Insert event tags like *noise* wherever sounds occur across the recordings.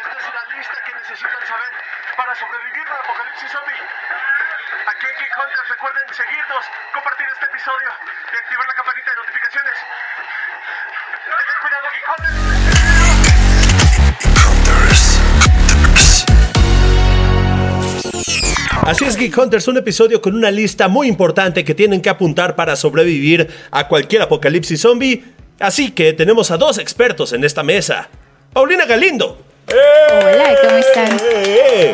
Esta es la lista que necesitan saber para sobrevivir al apocalipsis zombie. Aquí en Geek Hunters recuerden seguirnos, compartir este episodio y activar la campanita de notificaciones. Tengan cuidado, Geek Hunters. Así es, Geek Hunters, un episodio con una lista muy importante que tienen que apuntar para sobrevivir a cualquier apocalipsis zombie. Así que tenemos a dos expertos en esta mesa. Paulina Galindo. Hola, ¿cómo están? ¡Eh!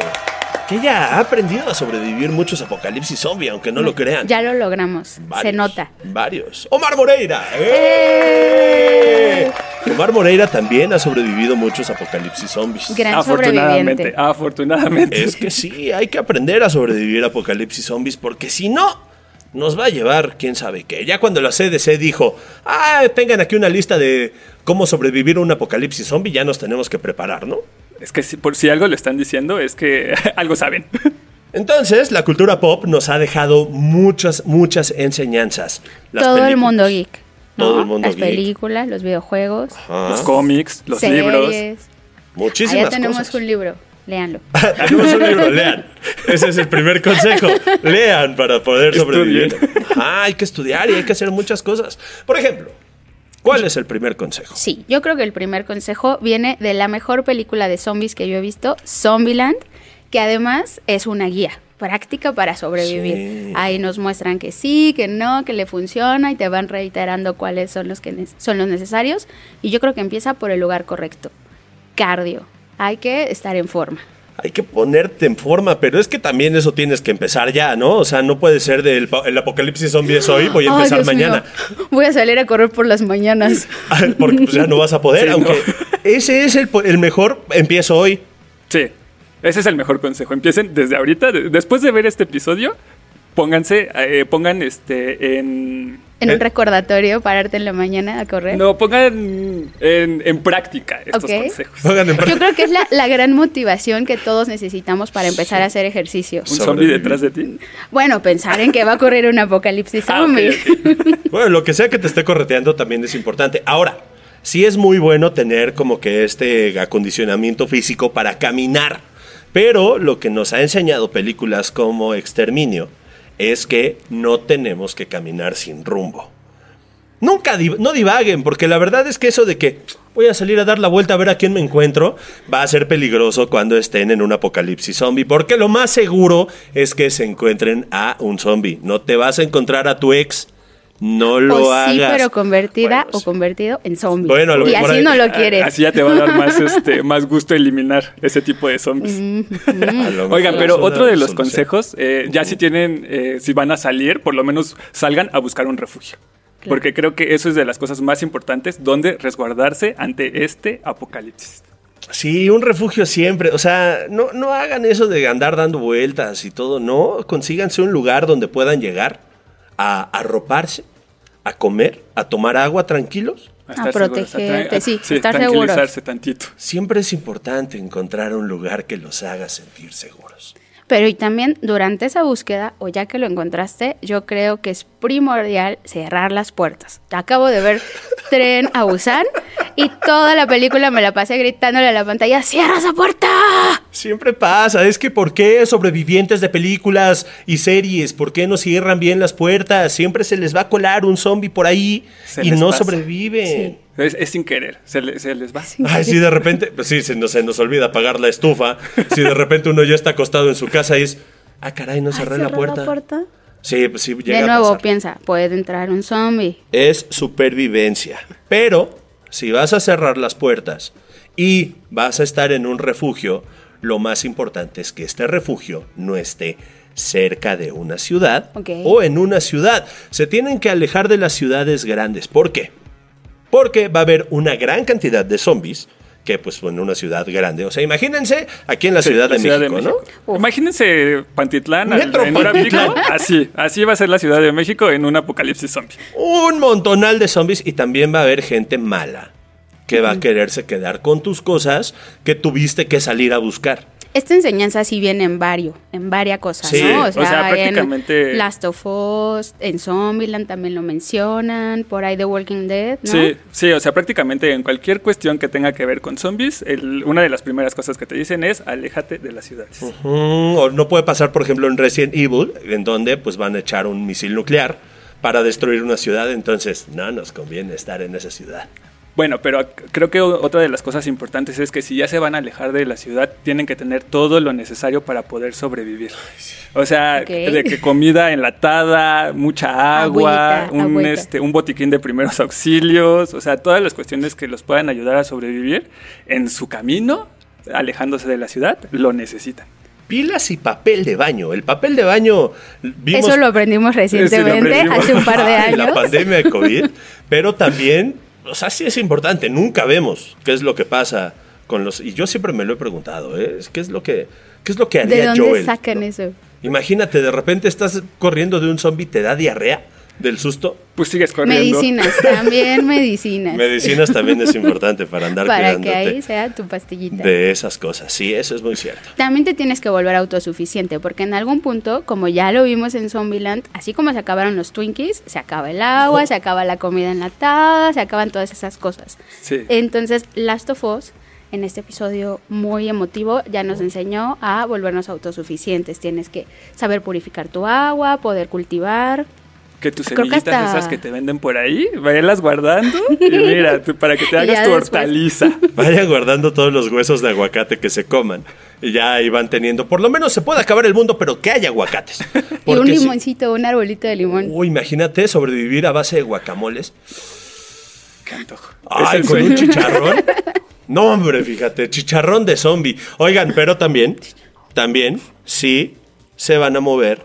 Que ella ha aprendido a sobrevivir muchos apocalipsis zombie, aunque no lo crean. Ya lo logramos, se nota. Varios. Omar Moreira. ¡Eh! Omar Moreira también ha sobrevivido muchos apocalipsis zombies. Gran Afortunadamente, sobreviviente. afortunadamente. Es que sí, hay que aprender a sobrevivir a apocalipsis zombies porque si no, nos va a llevar quién sabe qué. Ya cuando la CDC dijo, ah, tengan aquí una lista de cómo sobrevivir a un apocalipsis zombie, ya nos tenemos que preparar, ¿no? Es que si, por si algo lo están diciendo, es que *laughs* algo saben. Entonces, la cultura pop nos ha dejado muchas, muchas enseñanzas. Las Todo el mundo geek. ¿no? Todo el mundo Las geek. películas, los videojuegos, Ajá. Los cómics, los series. libros. Muchísimas Allá tenemos cosas. un libro, léanlo. *laughs* Tenemos un libro, lean. Ese es el primer consejo. Lean para poder Estudien. sobrevivir. Ajá, hay que estudiar y hay que hacer muchas cosas. Por ejemplo, ¿cuál es el primer consejo? Sí, yo creo que el primer consejo viene de la mejor película de zombies que yo he visto, Zombieland, que además es una guía práctica para sobrevivir. Sí. Ahí nos muestran que sí, que no, que le funciona y te van reiterando cuáles son los que son los necesarios y yo creo que empieza por el lugar correcto. Cardio. Hay que estar en forma. Hay que ponerte en forma, pero es que también eso tienes que empezar ya, ¿no? O sea, no puede ser del el apocalipsis zombie es hoy, voy a *laughs* empezar Dios mañana. mío. Voy a salir a correr por las mañanas. *laughs* Porque pues, ya no vas a poder, Sí, aunque no. ese es el, mejor, empiezo hoy. Sí, ese es el mejor consejo. Empiecen desde ahorita, de- después de ver este episodio, pónganse, eh, pongan este en... En Eh. un recordatorio, pararte en la mañana a correr. No, pongan en, en práctica estos consejos. Pongan en Yo creo que es la, la gran motivación que todos necesitamos para empezar a hacer ejercicio. Un zombie detrás de ti. Bueno, pensar en que va a ocurrir un apocalipsis Ah, zombie. *laughs* Bueno, lo que sea que te esté correteando también es importante. Ahora, sí es muy bueno tener como que este acondicionamiento físico para caminar. Pero lo que nos ha enseñado películas como Exterminio es que no tenemos que caminar sin rumbo. Nunca no divaguen, porque la verdad es que eso de que voy a salir a dar la vuelta a ver a quién me encuentro va a ser peligroso cuando estén en un apocalipsis zombie, porque lo más seguro es que se encuentren a un zombie. No te vas a encontrar a tu ex, no lo o hagas. sí, pero convertida Bueno, o sí. convertido en zombie. Bueno, lo y así ahí- no lo quieres. Así ya te va a dar más, *laughs* este, más gusto eliminar ese tipo de zombies. *laughs* A lo Oigan, pero otro de los consejos, eh, ya si tienen, eh, si van a salir, por lo menos salgan a buscar un refugio. Porque creo que eso es de las cosas más importantes, donde resguardarse ante este apocalipsis. Sí, un refugio siempre. O sea, no, no hagan eso de andar dando vueltas y todo. No, consíganse un lugar donde puedan llegar a arroparse, a comer, a tomar agua tranquilos. A, A estar seguros, protegerte, tra- *laughs* sí, estar tranquilizarse tantito. Siempre es importante encontrar un lugar que los haga sentir seguros. Pero y también durante esa búsqueda, o ya que lo encontraste, yo creo que es primordial cerrar las puertas. Acabo de ver Tren a Busan y toda la película me la pasé gritándole a la pantalla, ¡cierra esa puerta! Siempre pasa, es que ¿por qué sobrevivientes de películas y series, por qué no cierran bien las puertas? Siempre se les va a colar un zombie por ahí Se y no pasa. sobreviven. Es, es sin querer, se, le- se les va. Ay, sí, de repente, pues sí, se nos, se nos olvida apagar la estufa. Si de repente uno ya está acostado en su casa y es, ah, caray, no Ay, cerré la ¿cerró puerta. Sí, pues sí, llega De a nuevo, pasar. piensa, puede entrar un zombie. Es supervivencia. Pero, si vas a cerrar las puertas y vas a estar en un refugio, lo más importante es que este refugio no esté cerca de una ciudad Ok. o en una ciudad. Se tienen que alejar de las ciudades grandes. ¿Por qué? Porque va a haber una gran cantidad de zombies que pues en una ciudad grande. O sea, imagínense aquí en la Sí, Ciudad, la de, Ciudad México, ¿no? Uf. Imagínense Pantitlán, al- en hora Pantitlán. pico, así, así va a ser la Ciudad de México en un apocalipsis zombie. un montonal de zombies y también va a haber gente mala que va a quererse quedar con tus cosas que tuviste que salir a buscar. Esta enseñanza sí viene en varios, en varias cosas, Sí, ¿no? o sea, prácticamente- en Last of Us, en Zombieland también lo mencionan, por ahí The Walking Dead, ¿no? Sí, sí, o sea, prácticamente en cualquier cuestión que tenga que ver con zombies, el- una de las primeras cosas que te dicen es aléjate de las ciudades. O no puede pasar, por ejemplo, en Resident Evil, en donde pues van a echar un misil nuclear para destruir una ciudad, entonces no nos conviene estar en esa ciudad. Bueno, pero creo que otra de las cosas importantes es que si ya se van a alejar de la ciudad, tienen que tener todo lo necesario para poder sobrevivir. O sea, de que comida enlatada, mucha agua, Agüita, un, agüita. este, un botiquín de primeros *laughs* auxilios, o sea, todas las cuestiones que los puedan ayudar a sobrevivir en su camino, alejándose de la ciudad, lo necesitan. Pilas y papel de baño. El papel de baño vimos Eso lo aprendimos recientemente, aprendimos. hace un par de en *laughs* la años. pandemia de COVID, pero también, o sea, sí es importante. Nunca vemos qué es lo que pasa con los. Y yo siempre me lo he preguntado, ¿eh? ¿Qué es lo que, qué es lo que haría ¿De dónde Joel? sacan ¿no? eso? Imagínate, de repente estás corriendo de un zombie, te da diarrea del susto. Pues sigues corriendo. Medicinas, *laughs* también medicinas. Medicinas también es importante para andar para que ahí sea tu pastillita. de esas cosas. Sí, eso es muy cierto. También te tienes que volver autosuficiente, porque en algún punto, como ya lo vimos en Zombieland, así como se acabaron los Twinkies, se acaba el agua, se acaba la comida enlatada, se acaban todas esas cosas. Sí. Entonces, Last of Us, en este episodio muy emotivo, ya nos enseñó a volvernos autosuficientes. Tienes que saber purificar tu agua, poder cultivar. Que tus semillitas hasta- esas que te venden por ahí, váyalas guardando y mira, tú- para que te *laughs* hagas tu después- hortaliza. *laughs* Vayan guardando todos los huesos de aguacate que se coman. Y ya ahí van teniendo. Por lo menos se puede acabar el mundo, pero que haya aguacates. *laughs* y un si- limoncito, un arbolito de limón. Uy, imagínate sobrevivir a base de guacamoles. Qué antojo. Ay, con un chicharrón. No, hombre, fíjate, chicharrón de zombie. Oigan, pero también, también, si se van a mover,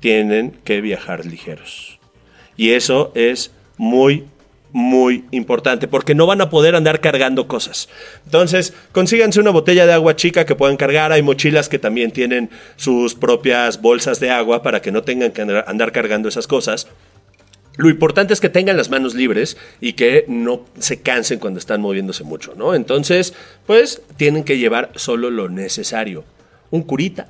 tienen que viajar ligeros. Y eso es muy, muy importante, porque no van a poder andar cargando cosas. Entonces, consíganse una botella de agua chica que puedan cargar. Hay mochilas que también tienen sus propias bolsas de agua para que no tengan que andar- cargando esas cosas. Lo importante es que tengan las manos libres y que no se cansen cuando están moviéndose mucho, ¿no? Entonces, pues tienen que llevar solo lo necesario. Un curita.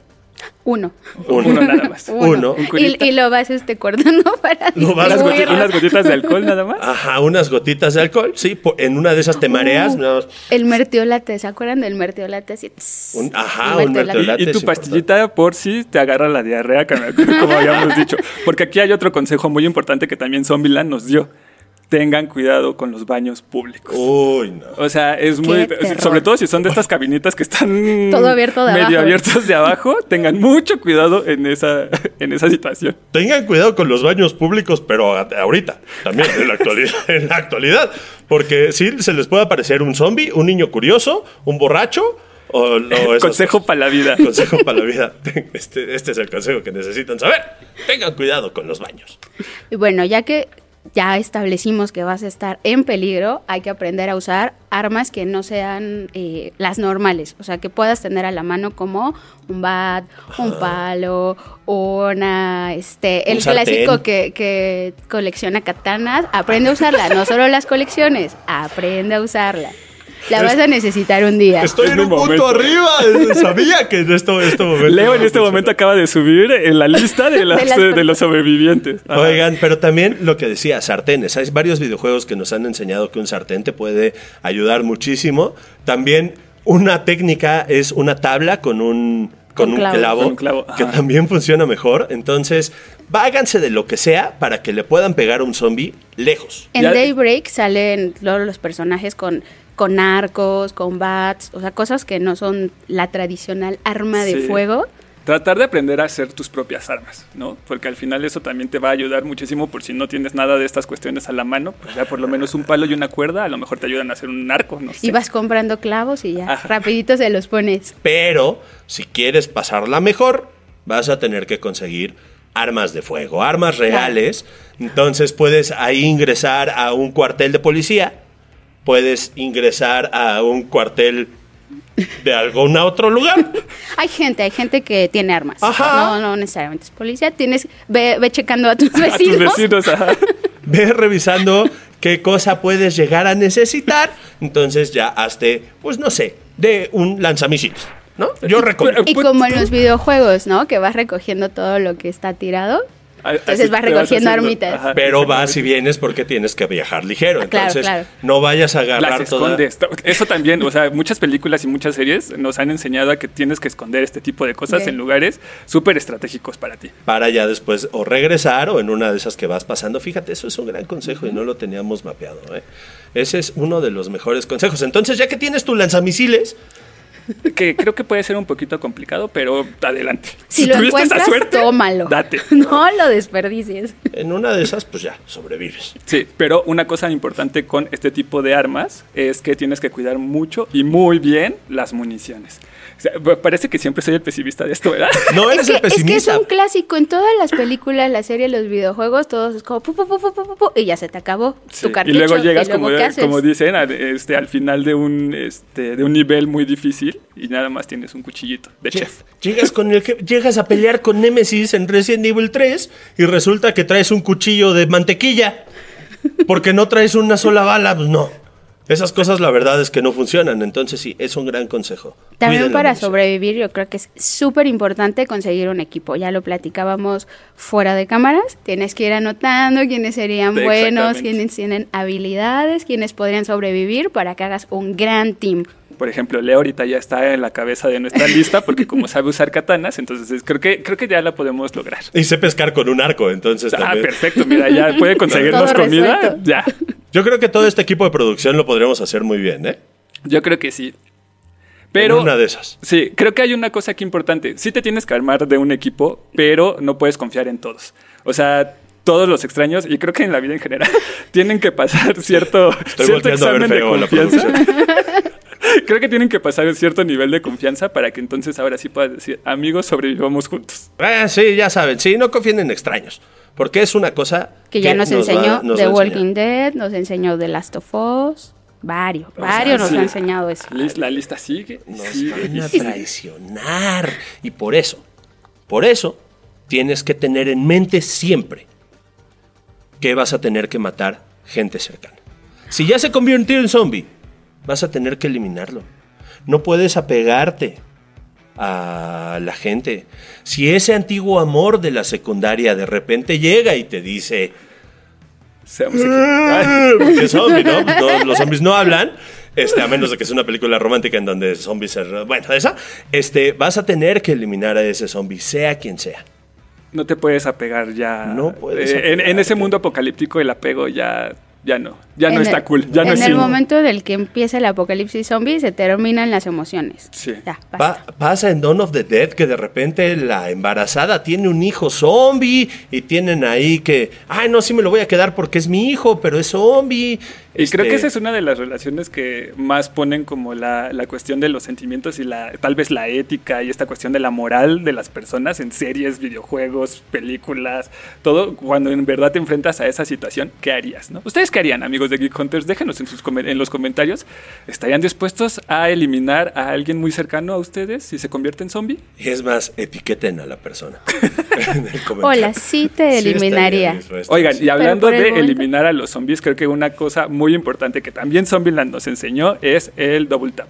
Uno. Uno. Uno nada más. Uno. Un Y, y lo vas este, cortando *laughs* para Lo vas Unas, goti- distribuirlo. unas gotitas de alcohol nada más. Ajá, unas gotitas de alcohol, sí. En una de esas te mareas. Uh. El mertiolate, ¿se acuerdan del mertiolate? Así, Un- ajá, el un mertiolate. mertiolate. Y, y tu pastillita por si te agarra la diarrea, como habíamos dicho. Porque aquí hay otro consejo muy importante que también Zombieland nos dio. Tengan cuidado con los baños públicos. Uy, no. O sea, es muy... terror. Sobre todo si son de estas cabinitas que están... *laughs* Todo abierto de Medio abajo. abiertos de abajo. Tengan mucho cuidado en esa, en esa situación. Tengan cuidado con los baños públicos, pero ahorita, también, en la actualidad. *laughs* en la actualidad porque sí se les puede aparecer un zombie, un niño curioso, un borracho. O, o *laughs* esas Consejo para la vida. Consejo para la vida. Este, este es el consejo que necesitan saber. Tengan cuidado con los baños. Y bueno, ya que ya establecimos que vas a estar en peligro, hay que aprender a usar armas que no sean eh, las normales. O sea, que puedas tener a la mano como un bat, un palo, una, este, el Un clásico que, que colecciona katanas. Aprende a usarla, no solo las colecciones, aprende a usarla. La vas a necesitar un día. Estoy Es en un punto momento. arriba. Sabía que en esto, este momento. Leo en este momento acaba de subir en la lista de, *laughs* las- las de los sobrevivientes. Ajá. Oigan, pero también lo que decía, sartenes. Hay varios videojuegos que nos han enseñado que un sartén te puede ayudar muchísimo. También una técnica es una tabla con un, con un clavo. clavo, Con un clavo, que también funciona mejor. Entonces, váganse de lo que sea para que le puedan pegar a un zombie lejos. En Daybreak salen todos los personajes con, con arcos, con bats, o sea, cosas que no son la tradicional arma de Sí. fuego. Tratar de aprender a hacer tus propias armas, ¿no? Porque al final eso también te va a ayudar muchísimo por si no tienes nada de estas cuestiones a la mano, pues ya por lo menos un palo y una cuerda a lo mejor te ayudan a hacer un arco, no sé. Y vas comprando clavos y ya, Ajá. rapidito se los pones. Pero si quieres pasarla mejor, vas a tener que conseguir armas de fuego, armas reales. Entonces puedes ahí ingresar a un cuartel de policía, puedes ingresar a un cuartel de algún otro lugar. *laughs* Hay gente, hay gente que tiene armas. Ajá. No, no necesariamente es policía. Tienes, ve, ve checando a tus *laughs* a tus vecinos. vecinos, ajá. *laughs* Ve revisando qué cosa puedes llegar a necesitar. Entonces ya hazte, pues no sé, de un lanzamisiles. ¿no? Yo recomiendo. Y como en los videojuegos, ¿no? Que vas recogiendo todo lo que está tirado. Entonces vas recogiendo haciendo- armitas. Pero vas y vienes porque tienes que viajar ligero. Ah, claro, Entonces, claro. no vayas a agarrar Las toda... escondes. Eso también, o sea, muchas películas y muchas series nos han enseñado a que tienes que esconder este tipo de cosas en lugares súper estratégicos para ti. para ya después o regresar o en una de esas que vas pasando. Fíjate, eso es un gran consejo y no lo teníamos mapeado. ¿eh? Ese es uno de los mejores consejos. Entonces, ya que tienes tu lanzamisiles, *laughs* Que creo que puede ser un poquito complicado, pero adelante. Si, lo tuviste esa encuentras, suerte, tómalo. Date. *laughs* No lo desperdicies. en una de esas, pues ya, sobrevives. Sí, pero una cosa importante con este tipo de armas es que tienes que cuidar mucho y muy bien las municiones. Sea, parece que siempre soy el pesimista de esto, ¿verdad? No eres es, que, el pesimista. es que es un clásico en todas las películas, las series, los videojuegos, todos es como pu, pu, pu, pu, pu, pu, pu, y ya se te acabó Sí, tu y cartucho. luego llegas, como, como dicen, al, este, al final de un, este, de un nivel muy difícil y nada más tienes un cuchillito de chef. Llegas, con el que, llegas a pelear con Nemesis en Resident Evil 3 y resulta que traes un cuchillo de mantequilla. Porque no traes una sola bala, pues no. Esas cosas la verdad es que no funcionan. Entonces sí, es un gran consejo. También Cuiden para sobrevivir yo creo que es súper importante conseguir un equipo. Ya lo platicábamos fuera de cámaras. Tienes que ir anotando quiénes serían Sí, buenos, quiénes tienen habilidades, quiénes podrían sobrevivir para que hagas un gran team. Por ejemplo, Leo ahorita ya está en la cabeza de nuestra lista porque como sabe usar katanas, entonces es- creo que, creo que ya la podemos lograr. Y sé pescar con un arco, entonces Ah, también. perfecto, mira, ya puede conseguirnos comida. resuelto. Ya, Yo creo que todo este equipo de producción lo podríamos hacer muy bien, ¿eh? yo creo que sí. Pero En una de esas. Sí, creo que hay una cosa aquí importante. Sí te tienes que armar de un equipo, pero no puedes confiar en todos. O sea, todos los extraños, y creo que en la vida en general, *laughs* tienen que pasar cierto, Estoy cierto volteando a ver examen de confianza. *laughs* creo que tienen que pasar un cierto nivel de confianza para que entonces ahora sí puedas decir, amigos, sobrevivamos juntos. Ah, sí, ya saben. Sí, no confíen en extraños. Porque es una cosa Que ya nos, enseñó nos The Walking. Dead, nos enseñó The Last of Us, varios, O sea, varios nos sí. ha enseñado eso. La lista sigue. Nos sigue van a *laughs* traicionar. Y por eso, por eso, tienes que tener en mente siempre que vas a tener que matar gente cercana. Si ya se convirtió en zombie, vas a tener que eliminarlo. No puedes apegarte a la gente. Si ese antiguo amor de la secundaria de repente llega y te dice, Seamos. Ay, porque zombie, ¿no? No, Los zombies no hablan. Este, a menos de que sea una película romántica en donde zombies se... Bueno, esa. Este, vas a tener que eliminar a ese zombie, sea quien sea. No te puedes apegar ya. No puedes Eh, en, ese mundo apocalíptico el apego ya, ya no. Ya no En está el- cool. Ya no en es el momento del que empieza el apocalipsis zombie se terminan las emociones. Sí. Ya, Pa- pasa en Dawn of the Dead que de repente la embarazada tiene un hijo zombie y tienen ahí que, ay, no, sí me lo voy a quedar porque es mi hijo, pero es zombie. Y creo que Este, esa es una de las relaciones que más ponen como la, la cuestión de los sentimientos y la tal vez la ética y esta cuestión de la moral de las personas en series, videojuegos, películas, todo. Cuando en verdad te enfrentas a esa situación, ¿qué harías? ¿no? ¿Ustedes qué harían, amigos de Geek Hunters? Déjenos en, sus comen- en los comentarios. ¿Estarían dispuestos a eliminar a alguien muy cercano a ustedes si se convierte en zombie? Y es más, etiqueten a la persona. *laughs* Hola, sí te Sí eliminaría. dispuesto, Oigan, sí. y hablando el de eliminar a los zombies, creo que una cosa muy importante que también Zombieland nos enseñó es el double tap.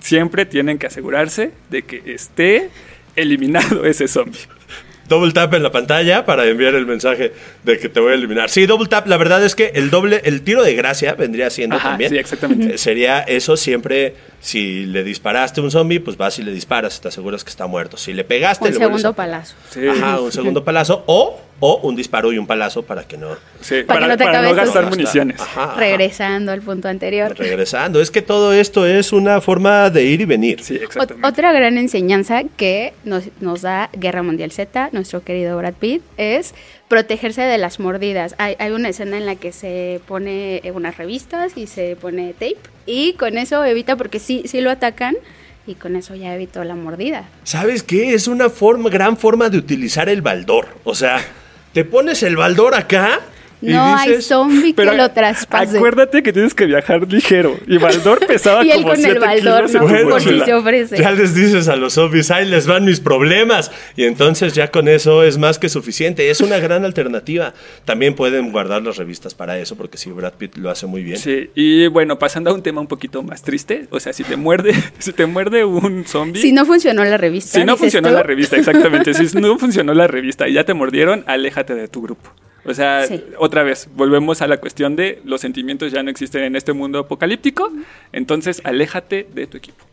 Siempre tienen que asegurarse de que esté eliminado *laughs* ese zombie. Double tap en la pantalla para enviar el mensaje de que te voy a eliminar. Sí, double tap, la verdad es que el doble, el tiro de gracia vendría siendo Ajá, también. sí, exactamente. Eh, sería eso siempre, si le disparaste a un zombie, pues vas y le disparas, te aseguras que está muerto. Si le pegaste, Un le segundo a- palazo. Sí. Ajá, un segundo palazo o, o un disparo y un palazo para que no... Sí, Para para, que no te para no gastar municiones. Ajá, ajá. Regresando al punto anterior. Regresando. Es que todo esto es una forma de ir y venir. Sí, exactamente. otra gran enseñanza que nos, nos da Guerra Mundial Z, nuestro querido Brad Pitt, es protegerse de las mordidas. Hay, hay una escena en la que se pone unas revistas y se pone tape y con eso evita, porque sí, sí lo atacan y con eso ya evitó la mordida. ¿Sabes qué? Es una forma, gran forma de utilizar el baldor. O sea, te pones el baldor acá No hay zombie que lo traspase. acuérdate que tienes que viajar ligero. Y Baldor *laughs* pesaba Y él como con el 7 Baldor, kilos ¿no? Por si se ofrece. Ya les dices a los zombies, ahí les van mis problemas. Y entonces ya con eso es más que suficiente. Es una gran alternativa. También pueden guardar las revistas para eso, porque si Brad Pitt lo hace muy bien. Sí, y bueno, pasando a un tema un poquito más triste, o sea, si te muerde, *laughs* si te muerde un zombie, Si no funcionó la revista. si no funcionó tú. la revista, exactamente, si *laughs* no funcionó la revista y ya te mordieron, aléjate de tu grupo. O sea, Sí. otra vez, volvemos a la cuestión de los sentimientos ya no existen en este mundo apocalíptico, entonces aléjate de tu equipo.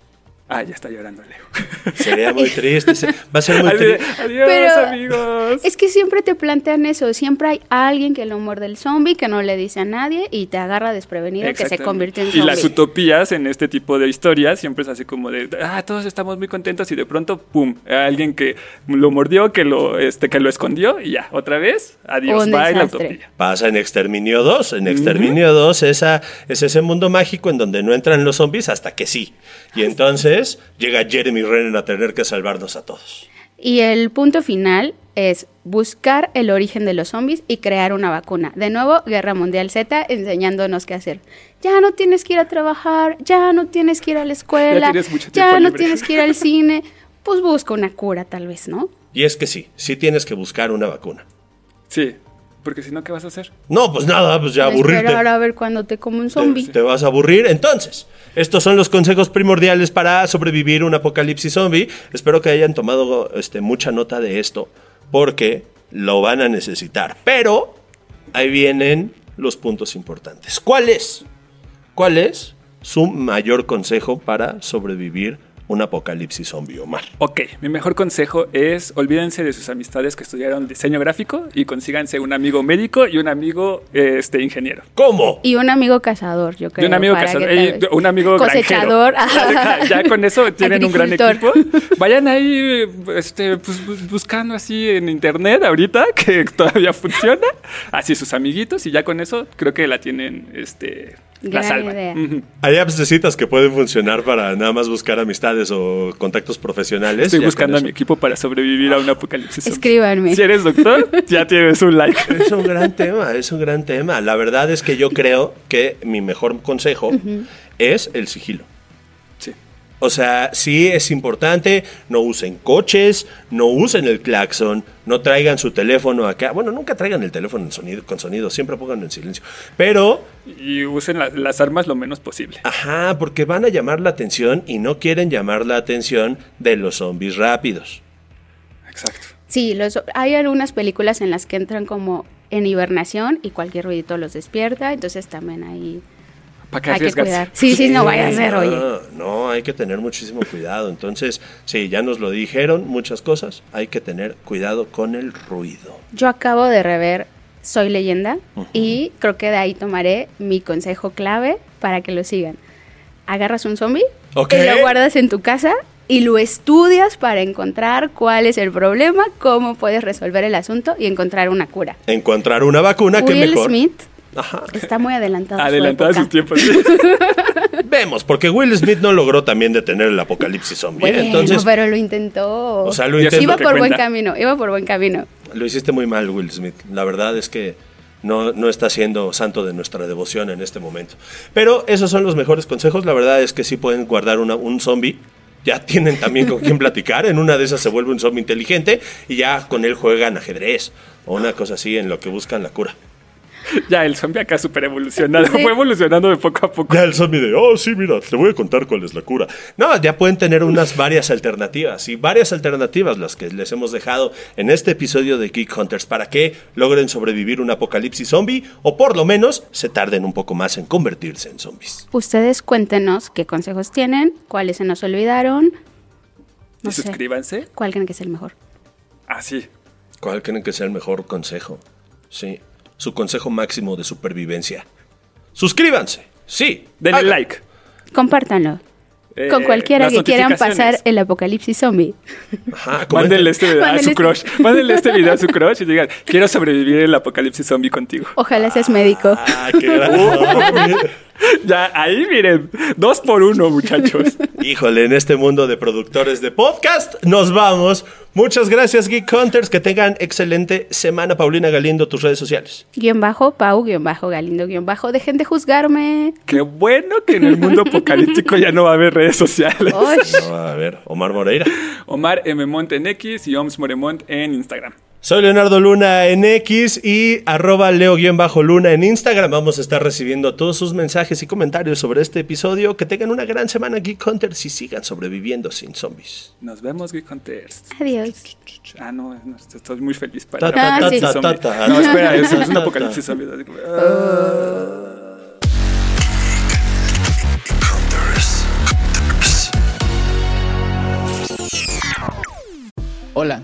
Ah, ya está llorando Leo. *laughs* Sería muy triste. Va a ser muy triste. Adiós, Pero amigos. Es que siempre te plantean eso. Siempre hay alguien que lo muerde el zombie, que no le dice a nadie y te agarra desprevenido, que se convierte en Y zombie. las utopías en este tipo de historias siempre es así como de, ah, todos estamos muy contentos y de pronto, pum, alguien que lo mordió, que lo, este, que lo escondió y ya, otra vez, adiós, Un bye la utopía. Pasa en Exterminio 2. En Exterminio 2 esa, es ese mundo mágico en donde no entran los zombies hasta que sí. Y entonces llega Jeremy Renner a tener que salvarnos a todos. Y el punto final es buscar el origen de los zombies y crear una vacuna. De nuevo, Guerra Mundial Z enseñándonos qué hacer. Ya no tienes que ir a trabajar, ya no tienes que ir a la escuela, Ya ya no libre. tienes que ir al cine. Pues busca una cura, tal vez, ¿no? Y es que sí, sí tienes que buscar una vacuna. Sí, porque si no, ¿qué vas a hacer? No, pues nada, pues ya aburrirte. Esperar a ver cuando te come un zombie. Te vas a aburrir. Entonces, estos son los consejos primordiales para sobrevivir un apocalipsis zombie. Espero que hayan tomado este, mucha nota de esto, porque lo van a necesitar. Pero ahí vienen los puntos importantes. ¿Cuál es? ¿Cuál es su mayor consejo para sobrevivir un apocalipsis zombie, Omar? Ok, mi mejor consejo es olvídense de sus amistades que estudiaron diseño gráfico y consíganse un amigo médico y un amigo este, ingeniero. ¿Cómo? Y un amigo cazador, yo creo. Y un amigo para cazador, un amigo cosechador. granjero. *laughs* Ya, ya con eso tienen un gran equipo. Vayan ahí este, pues, bu- buscando así en internet ahorita, *laughs* que todavía funciona. Así sus amiguitos y ya con eso creo que la tienen, este, la Gran idea. Hay apps de citas que pueden funcionar para nada más buscar amistades o contactos profesionales. Estoy Ya buscando a mi equipo para sobrevivir a un apocalipsis. Escríbanme. Si eres doctor, *laughs* ya tienes un like. Es un gran tema, es un gran tema. La verdad es que yo creo que mi mejor consejo es el sigilo. O sea, sí es importante, no usen coches, no usen el claxon, no traigan su teléfono acá. Bueno, nunca traigan el teléfono en sonido, con sonido, siempre pónganlo en silencio. Pero, Y usen la- las armas lo menos posible. ajá, porque van a llamar la atención y no quieren llamar la atención de los zombies rápidos. Exacto. Sí, los, hay algunas películas en las que entran como en hibernación y cualquier ruidito los despierta, entonces también ahí ¿Para qué hay que arriesgarse? cuidar. Sí, sí, no vaya a ser, no, oye. No, hay que tener muchísimo cuidado. Entonces, sí, ya nos lo dijeron muchas cosas. Hay que tener cuidado con el ruido. Yo acabo de rever Soy leyenda y creo que de ahí tomaré mi consejo clave para que lo sigan. Agarras un zombie Ok. y lo guardas en tu casa y lo estudias para encontrar cuál es el problema, cómo puedes resolver el asunto y encontrar una cura. Encontrar una vacuna que Will mejor. Smith Ajá. está muy adelantado. a su sus tiempos. *laughs* Vemos, porque Will Smith no logró también detener el apocalipsis zombie. Bueno, Entonces, pero lo intentó. o sea, lo, iba por buen camino, iba por buen camino. lo hiciste muy mal, Will Smith. La verdad es que no, no está siendo santo de nuestra devoción en este momento. Pero esos son los mejores consejos. La verdad es que sí pueden guardar una- un zombie. Ya tienen también con quién platicar. En una de esas se vuelve un zombie inteligente y ya con él juegan ajedrez o una cosa así en lo que buscan la cura. *laughs* ya, el zombie acá súper evolucionado. Sí. Fue evolucionando de poco a poco. Ya el zombie de, oh, sí, mira, te voy a contar cuál es la cura. No, ya pueden tener unas varias alternativas y varias alternativas las que les hemos dejado en este episodio de Geek Hunters para que logren sobrevivir un apocalipsis zombie o por lo menos se tarden un poco más en convertirse en zombies. Ustedes cuéntenos qué consejos tienen, cuáles se nos olvidaron. No y sé. suscríbanse. ¿Cuál creen que es el mejor? Así. ¿Cuál creen que sea el mejor consejo? Sí, su consejo máximo de supervivencia. Suscríbanse, sí. Denle hagan. like. Compártanlo. Eh, Con cualquiera que quieran pasar el apocalipsis zombie. Ajá. Mándenle este video a su este- crush. Mándenle este video a su *laughs* crush y digan, quiero sobrevivir el apocalipsis zombie contigo. Ojalá seas médico. Ah, qué *laughs* Ya, ahí miren, dos por uno, muchachos. *laughs* Híjole, en este mundo de productores de podcast, nos vamos. Muchas gracias, Geek Hunters. Que tengan excelente semana. Paulina Galindo, tus redes sociales. Guión bajo, Pau, guion bajo, Galindo, guion bajo. Dejen de juzgarme. Qué bueno que en el mundo apocalíptico ya no va a haber redes sociales. Osh. No, a ver, Omar Moreira. Omar M. Mont en X y Oms Moremont en Instagram. Soy Leonardo Luna en X y arroba leo-luna en Instagram. Vamos a estar recibiendo todos sus mensajes y comentarios sobre este episodio. Que tengan una gran semana, Geek Hunters, y sigan sobreviviendo sin zombies. Nos vemos, Geek Hunters. Adiós. Ah, no, no, estoy muy feliz para Ta, ta, ta, apocalipsis ta, zombie. ta, ta. No, espera, es, es un apocalipsis zombie. ah. Hola,